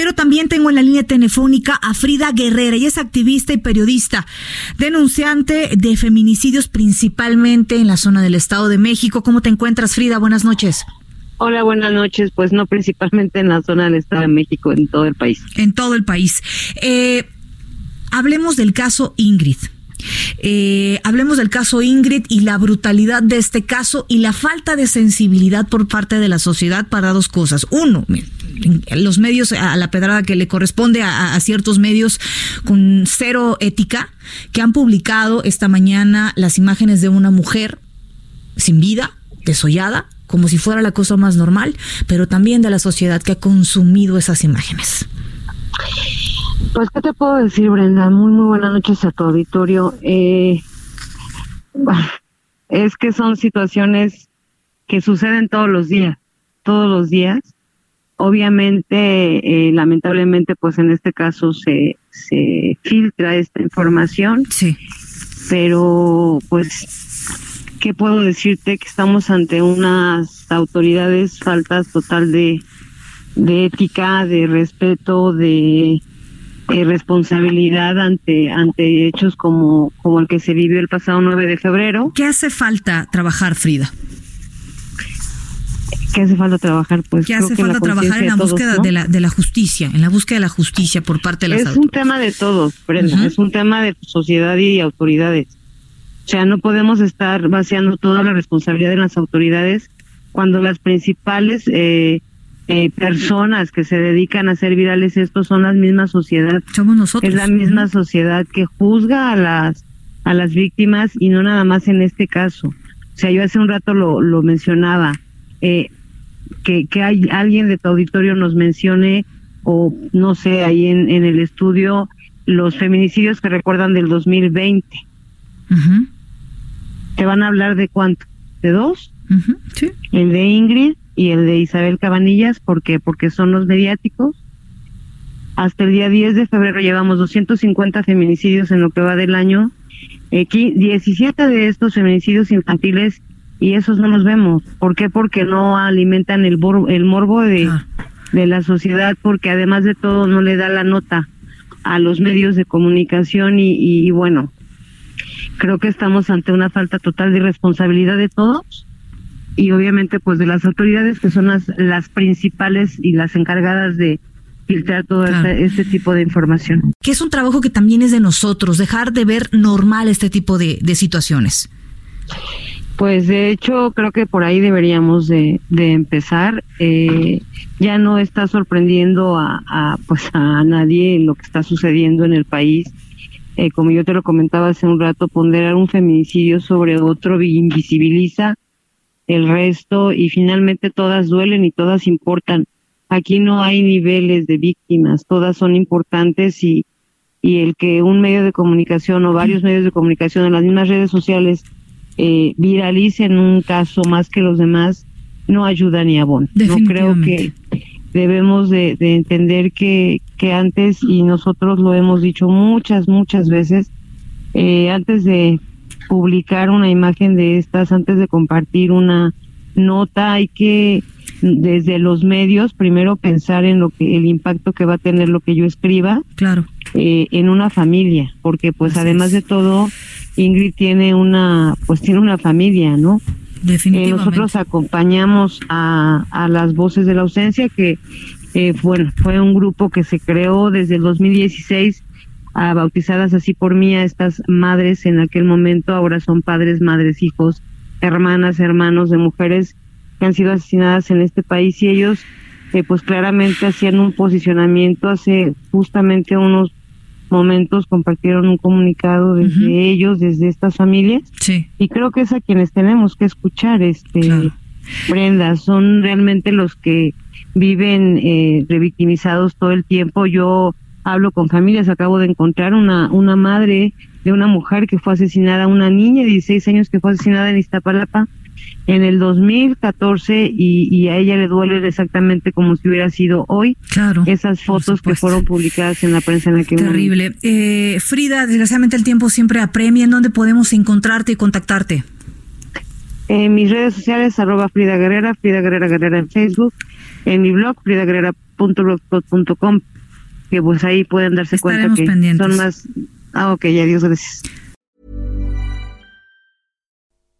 Pero también tengo en la línea telefónica a Frida Guerrera, ella es activista y periodista, denunciante de feminicidios principalmente en la zona del Estado de México. ¿Cómo te encuentras, Frida? Buenas noches. Hola, buenas noches. Pues no principalmente en la zona del Estado de México, en todo el país. En todo el país. Eh, hablemos del caso Ingrid. Eh, hablemos del caso Ingrid y la brutalidad de este caso y la falta de sensibilidad por parte de la sociedad para dos cosas. Uno, los medios, a la pedrada que le corresponde a, ciertos medios con cero ética, que han publicado esta mañana las imágenes de una mujer sin vida, desollada, como si fuera la cosa más normal, pero también de la sociedad que ha consumido esas imágenes. Pues, ¿qué te puedo decir, Brenda? Muy, muy buenas noches a tu auditorio. Eh, es que son situaciones que suceden todos los días, todos los días. Obviamente, eh, lamentablemente, pues en este caso se, se filtra esta información. Sí. Pero, pues, ¿qué puedo decirte? Que estamos ante unas autoridades faltas total de, de ética, de respeto, de eh, responsabilidad ante ante hechos como como el que se vivió el pasado 9 de febrero. ¿Qué hace falta trabajar, Frida? ¿Qué hace falta trabajar? Pues ¿Qué hace falta trabajar en la búsqueda ¿no? de la de la justicia, en la búsqueda de la justicia por parte de las Es autoridades? un tema de todos, Brenda, es un tema de sociedad y autoridades. O sea, no podemos estar vaciando toda la responsabilidad en las autoridades cuando las principales eh, eh, personas que se dedican a hacer virales esto son las mismas sociedad. Somos nosotros. Es la misma sociedad que juzga a las a las víctimas y no nada más en este caso. O sea, yo hace un rato lo, lo mencionaba, eh, que, que hay alguien de tu auditorio nos mencione, o no sé, ahí en, en el estudio, los feminicidios que recuerdan del 2020. Ujú, ¿Te van a hablar de cuánto? ¿De dos? sí. El de Ingrid y el de Isabel Cabanillas, ¿por qué? Porque son los mediáticos. Hasta el día 10 de febrero llevamos 250 feminicidios en lo que va del año. Aquí 17 de estos feminicidios infantiles y esos no los vemos. ¿Por qué? Porque no alimentan el, bor- el morbo de, Claro. de la sociedad, porque además de todo no le da la nota a los medios de comunicación y, y, y bueno, creo que estamos ante una falta total de responsabilidad de todos y obviamente pues de las autoridades que son las, las principales y las encargadas de filtrar todo Claro. este, este tipo de información. Que es un trabajo que también es de nosotros, dejar de ver normal este tipo de, de situaciones. Pues de hecho creo que por ahí deberíamos de, de empezar. Eh, ya no está sorprendiendo a, a, pues a nadie lo que está sucediendo en el país. Eh, como yo te lo comentaba hace un rato, ponderar un feminicidio sobre otro vi- invisibiliza el resto y finalmente todas duelen y todas importan. Aquí no hay niveles de víctimas, todas son importantes y, y el que un medio de comunicación o varios medios de comunicación en las mismas redes sociales eh, viralicen un caso más que los demás no ayuda ni abona. No creo que debemos de, de entender que, que antes, y nosotros lo hemos dicho muchas, muchas veces, eh, antes de publicar una imagen de estas, antes de compartir una nota, hay que desde los medios primero pensar en lo que el impacto que va a tener lo que yo escriba Claro. eh, en una familia, porque pues Así además es. de todo Ingrid tiene una pues tiene una familia, ¿no? Eh, Definitivamente. nosotros acompañamos a, a las voces de la ausencia, que eh, bueno, fue un grupo que se creó desde el 2016, ah, bautizadas así por mí a estas madres en aquel momento, ahora son padres, madres, hijos, hermanas, hermanos de mujeres que han sido asesinadas en este país y ellos eh, pues claramente hacían un posicionamiento hace justamente unos momentos compartieron un comunicado desde ellos, desde estas familias Sí. y creo que es a quienes tenemos que escuchar este Claro. Brenda son realmente los que viven eh, revictimizados todo el tiempo. Yo hablo con familias, acabo de encontrar una, una madre de una mujer que fue asesinada, una niña de 16 años que fue asesinada en Iztapalapa en el 2014 y, y a ella le duele exactamente como si hubiera sido hoy. Claro. Esas fotos que fueron publicadas en la prensa en aquel Terrible. Eh, Frida, desgraciadamente el tiempo siempre apremia. ¿En dónde podemos encontrarte y contactarte? En mis redes sociales, arroba Frida Guerrera, Frida Guerrera Guerrera en Facebook, en mi blog, fridaguerrera.blogspot.com, que pues ahí pueden darse Estaremos cuenta que pendientes. son más... Ah, ok, adiós, gracias.